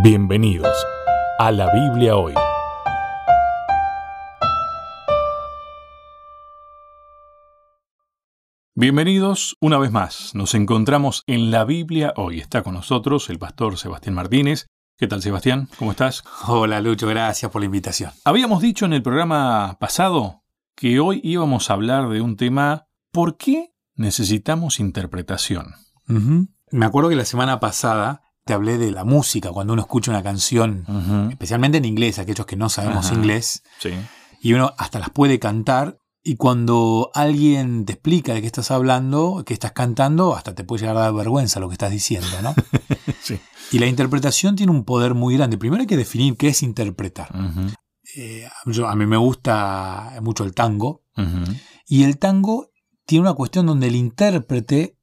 Bienvenidos a la Biblia hoy. Bienvenidos una vez más. Nos encontramos en la Biblia hoy. Está con nosotros el pastor Sebastián Martínez. ¿Qué tal, Sebastián? ¿Cómo estás? Hola, Lucho. Gracias por la invitación. Habíamos dicho en el programa pasado que hoy íbamos a hablar de un tema ¿por qué necesitamos interpretación? Me acuerdo que la semana pasada te hablé de la música, cuando uno escucha una canción, especialmente en inglés, aquellos que no sabemos inglés, y uno hasta las puede cantar, y cuando alguien te explica de qué estás hablando, qué estás cantando, hasta te puede llegar a dar vergüenza lo que estás diciendo, ¿no? sí. Y la interpretación tiene un poder muy grande. Primero hay que definir qué es interpretar. Eh, a mí me gusta mucho el tango, y el tango tiene una cuestión donde el intérprete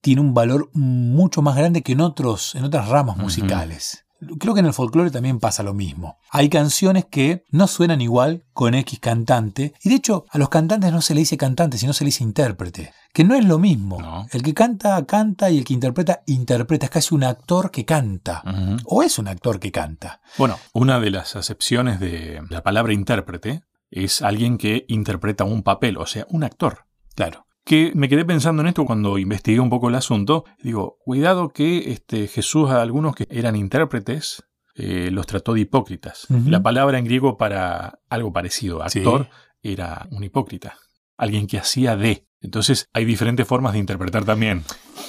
tiene un valor mucho más grande que en, otros, en otras ramas musicales. Creo que en el folclore también pasa lo mismo. Hay canciones que no suenan igual con X cantante, y de hecho a los cantantes no se le dice cantante, sino se le dice intérprete, que no es lo mismo. El que canta, canta, y el que interpreta, interpreta. Es casi un actor que canta, o es un actor que canta. Bueno, una de las acepciones de la palabra intérprete es alguien que interpreta un papel, o sea, un actor. Claro que me quedé pensando en esto cuando investigué un poco el asunto. Digo, cuidado que este, Jesús a algunos que eran intérpretes eh, los trató de hipócritas. La palabra en griego para algo parecido, actor, era un hipócrita. Alguien que hacía de. Entonces hay diferentes formas de interpretar también.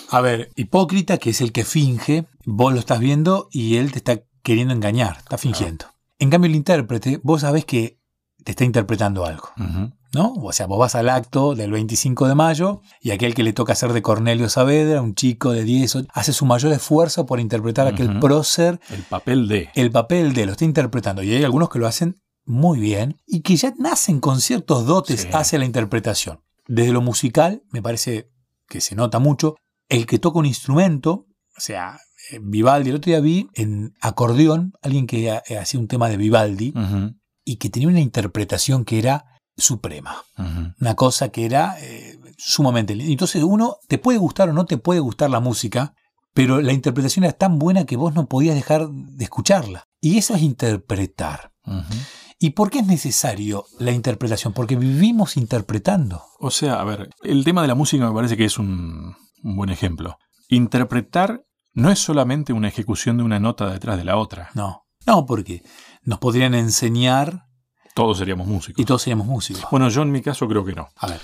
A ver, hipócrita, que es el que finge, vos lo estás viendo y él te está queriendo engañar, está fingiendo. En cambio, el intérprete, vos sabés que te está interpretando algo. ¿no? O sea, vos vas al acto del 25 de mayo y aquel que le toca hacer de Cornelio Saavedra, un chico de 10, hace su mayor esfuerzo por interpretar aquel prócer. El papel de. El papel de, lo está interpretando. Y hay algunos que lo hacen muy bien y que ya nacen con ciertos dotes hacia la interpretación. Desde lo musical, me parece que se nota mucho, el que toca un instrumento, o sea, eh, Vivaldi, el otro día vi en acordeón, alguien que hacía un tema de Vivaldi y que tenía una interpretación que era suprema. Una cosa que era eh, sumamente linda. Entonces uno te puede gustar o no te puede gustar la música, pero la interpretación era tan buena que vos no podías dejar de escucharla. Y eso es interpretar. ¿Y por qué es necesario la interpretación? Porque vivimos interpretando. O sea, a ver, el tema de la música me parece que es un, un buen ejemplo. Interpretar no es solamente una ejecución de una nota detrás de la otra. No, no, porque nos podrían enseñar todos seríamos músicos. Y todos seríamos músicos. Bueno, yo en mi caso creo que no. A ver,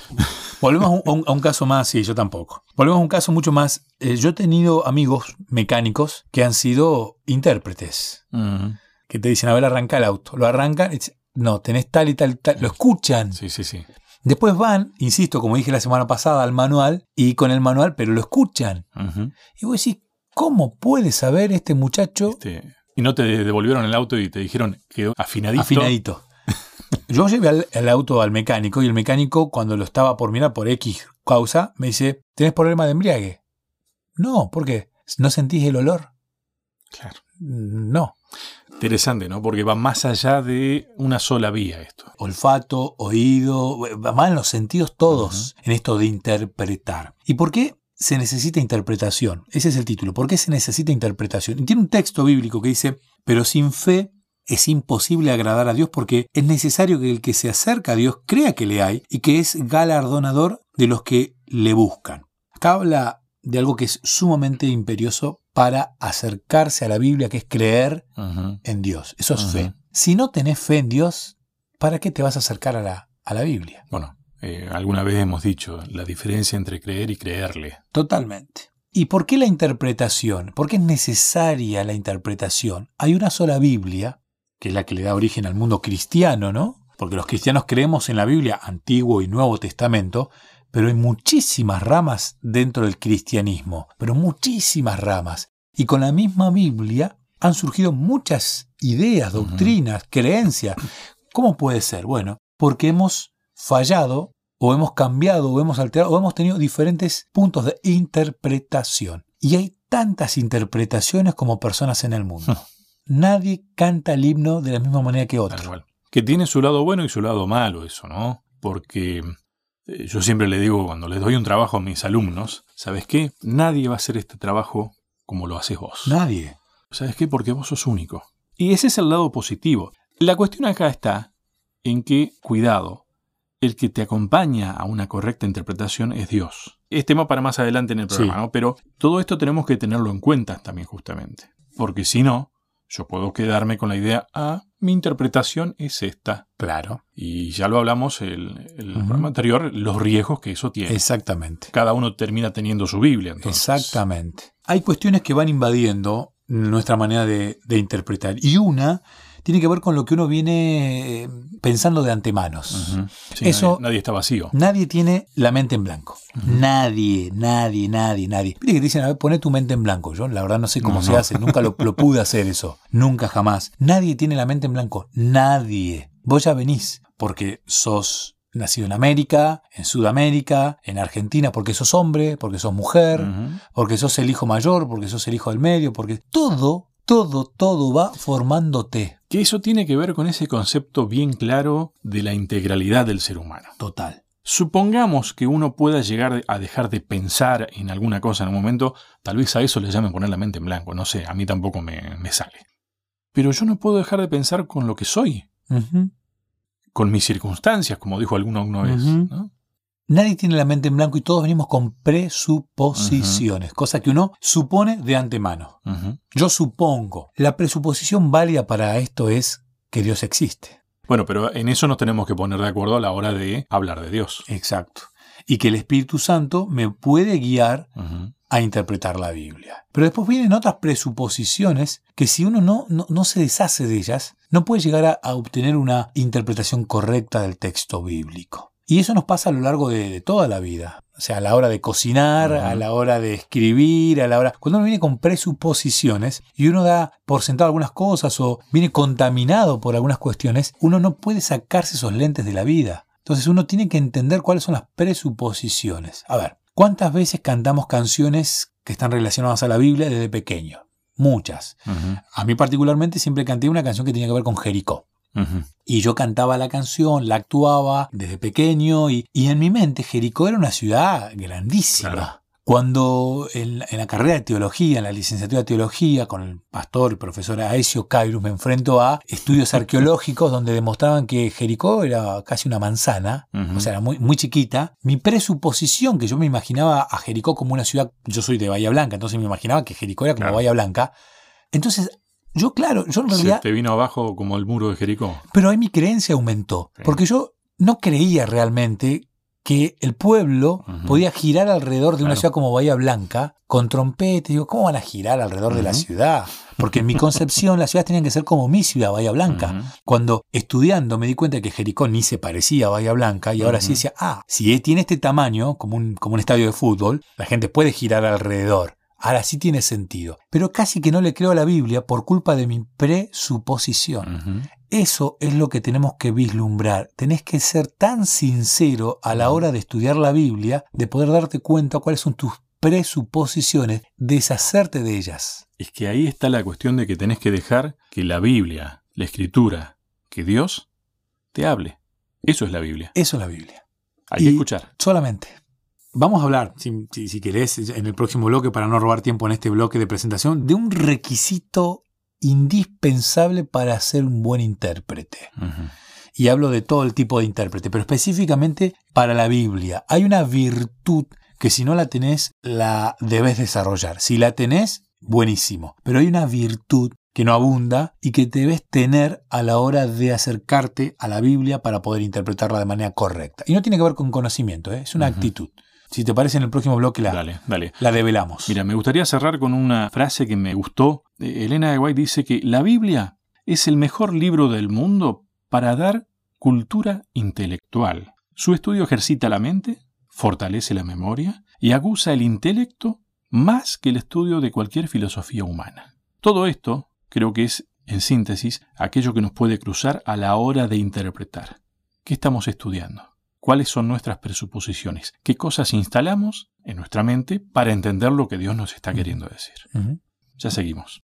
volvemos a un, caso más, sí, yo tampoco. Volvemos a un caso mucho más. Eh, yo he tenido amigos mecánicos que han sido intérpretes. Que te dicen, a ver, arranca el auto. Lo arrancan, y no, tenés tal y tal, tal. Lo escuchan. Sí, sí, sí. Después van, insisto, como dije la semana pasada, al manual y con el manual, pero lo escuchan. Y vos decís, ¿cómo puede saber este muchacho? Este, y no te devolvieron el auto y te dijeron que afinadito. Afinadito. Yo llevé el, auto al mecánico y el mecánico, cuando lo estaba por mirar por X causa, me dice: ¿Tienes problema de embriague? No, ¿por qué? ¿No sentís el olor? Claro. No. Interesante, ¿no? Porque va más allá de una sola vía esto. Olfato, oído, va en los sentidos todos en esto de interpretar. ¿Y por qué se necesita interpretación? Ese es el título. ¿Por qué se necesita interpretación? Y tiene un texto bíblico que dice, pero sin fe es imposible agradar a Dios porque es necesario que el que se acerca a Dios crea que le hay y que es galardonador de los que le buscan. Acá habla de algo que es sumamente imperioso para acercarse a la Biblia, que es creer en Dios. Eso es fe. Si no tenés fe en Dios, ¿para qué te vas a acercar a la, a la Biblia? Bueno, eh, alguna vez hemos dicho la diferencia entre creer y creerle. Totalmente. ¿Y por qué la interpretación? ¿Por qué es necesaria la interpretación? Hay una sola Biblia que es la que le da origen al mundo cristiano, ¿no? Porque los cristianos creemos en la Biblia, Antiguo y Nuevo Testamento, pero hay muchísimas ramas dentro del cristianismo, pero muchísimas ramas. Y con la misma Biblia han surgido muchas ideas, doctrinas, creencias. ¿Cómo puede ser? Bueno, porque hemos fallado o hemos cambiado o hemos alterado o hemos tenido diferentes puntos de interpretación. Y hay tantas interpretaciones como personas en el mundo. nadie canta el himno de la misma manera que otro. Que tiene su lado bueno y su lado malo eso, ¿no? Porque eh, yo siempre le digo cuando les doy un trabajo a mis alumnos, ¿sabes qué? Nadie va a hacer este trabajo como lo haces vos. Nadie. ¿Sabes qué? Porque vos sos único. Y ese es el lado positivo. La cuestión acá está en que, cuidado, el que te acompaña a una correcta interpretación es Dios. Es tema para más adelante en el programa, ¿no? Pero todo esto tenemos que tenerlo en cuenta también justamente. Porque si no, yo puedo quedarme con la idea, ah, mi interpretación es esta. Claro. Y ya lo hablamos el, el programa anterior, los riesgos que eso tiene. Exactamente. Cada uno termina teniendo su Biblia. Entonces. Exactamente. Hay cuestiones que van invadiendo nuestra manera de, de interpretar. Y una tiene que ver con lo que uno viene eh, pensando de antemanos. Sí, Eso- nadie, nadie está vacío. Nadie tiene la mente en blanco. Nadie, nadie, nadie, nadie. Viste que te dicen, a ver, poné tu mente en blanco. Yo la verdad no sé cómo No, se no. hace, nunca lo, lo pude hacer eso. Nunca, jamás. Nadie tiene la mente en blanco. Nadie. Vos ya venís porque sos nacido en América, en Sudamérica, en Argentina, porque sos hombre, porque sos mujer, porque sos el hijo mayor, porque sos el hijo del medio, porque todo, todo, todo va formándote. Que eso tiene que ver con ese concepto bien claro de la integralidad del ser humano. Total. Supongamos que uno pueda llegar a dejar de pensar en alguna cosa en un momento, tal vez a eso le llamen poner la mente en blanco, no sé, a mí tampoco me, me sale. Pero yo no puedo dejar de pensar con lo que soy, con mis circunstancias, como dijo alguno una vez. Ujú. ¿no? Nadie tiene la mente en blanco y todos venimos con presuposiciones, cosa que uno supone de antemano. Yo supongo. La presuposición válida para esto es que Dios existe. Bueno, pero en eso nos tenemos que poner de acuerdo a la hora de hablar de Dios. Exacto. Y que el Espíritu Santo me puede guiar a interpretar la Biblia. Pero después vienen otras presuposiciones que si uno no, no, no se deshace de ellas, no puede llegar a, a obtener una interpretación correcta del texto bíblico. Y eso nos pasa a lo largo de, de toda la vida. O sea, a la hora de cocinar, a la hora de escribir, a la hora... Cuando uno viene con presuposiciones y uno da por sentado algunas cosas o viene contaminado por algunas cuestiones, uno no puede sacarse esos lentes de la vida. Entonces uno tiene que entender cuáles son las presuposiciones. A ver, ¿cuántas veces cantamos canciones que están relacionadas a la Biblia desde pequeño? Muchas. A mí particularmente siempre canté una canción que tenía que ver con Jericó. Y yo cantaba la canción, la actuaba desde pequeño y, y en mi mente Jericó era una ciudad grandísima. Claro. Cuando en, la- en la carrera de teología, en la licenciatura de teología, con el pastor y profesor Aesio Cairus, me enfrento a estudios arqueológicos donde demostraban que Jericó era casi una manzana, o sea, era muy, muy chiquita. Mi presuposición, que yo me imaginaba a Jericó como una ciudad, yo soy de Bahía Blanca, entonces me imaginaba que Jericó era como Claro. Bahía Blanca. Entonces, yo, claro, yo en realidad Se te vino abajo como el muro de Jericó. pero ahí mi creencia aumentó, Sí. porque yo no creía realmente que el pueblo podía girar alrededor de una ciudad como Bahía Blanca con trompetes. Digo, ¿cómo van a girar alrededor de la ciudad? Porque en mi concepción las ciudades tenían que ser como mi ciudad, Bahía Blanca. Cuando estudiando me di cuenta que Jericó ni se parecía a Bahía Blanca y ahora sí decía, ah, si tiene este tamaño, como un, como un estadio de fútbol, la gente puede girar alrededor. Ahora sí tiene sentido. Pero casi que no le creo a la Biblia por culpa de mi presuposición. Eso es lo que tenemos que vislumbrar. Tenés que ser tan sincero a la hora de estudiar la Biblia, de poder darte cuenta cuáles son tus presuposiciones, deshacerte de ellas. Es que ahí está la cuestión de que tenés que dejar que la Biblia, la Escritura, que Dios te hable. Eso es la Biblia. Eso es la Biblia. Hay Y- que escuchar. Solamente. Vamos a hablar, si, si- si querés, en el próximo bloque, para no robar tiempo en este bloque de presentación, de un requisito indispensable para ser un buen intérprete. Y hablo de todo el tipo de intérprete, pero específicamente para la Biblia. Hay una virtud que si no la tenés, la debes desarrollar. Si la tenés, buenísimo. Pero hay una virtud que no abunda y que debes tener a la hora de acercarte a la Biblia para poder interpretarla de manera correcta. Y no tiene que ver con conocimiento, ¿eh? es una actitud. Si te parece, en el próximo bloque la, Dale, dale. la develamos. Mira, me gustaría cerrar con una frase que me gustó. Eh, Elena de White dice que la Biblia es el mejor libro del mundo para dar cultura intelectual. Su estudio ejercita la mente, fortalece la memoria y aguza el intelecto más que el estudio de cualquier filosofía humana. Todo esto creo que es, en síntesis, aquello que nos puede cruzar a la hora de interpretar. ¿Qué estamos estudiando? ¿Cuáles son nuestras presuposiciones? ¿Qué cosas instalamos en nuestra mente para entender lo que Dios nos está queriendo decir? Ya seguimos.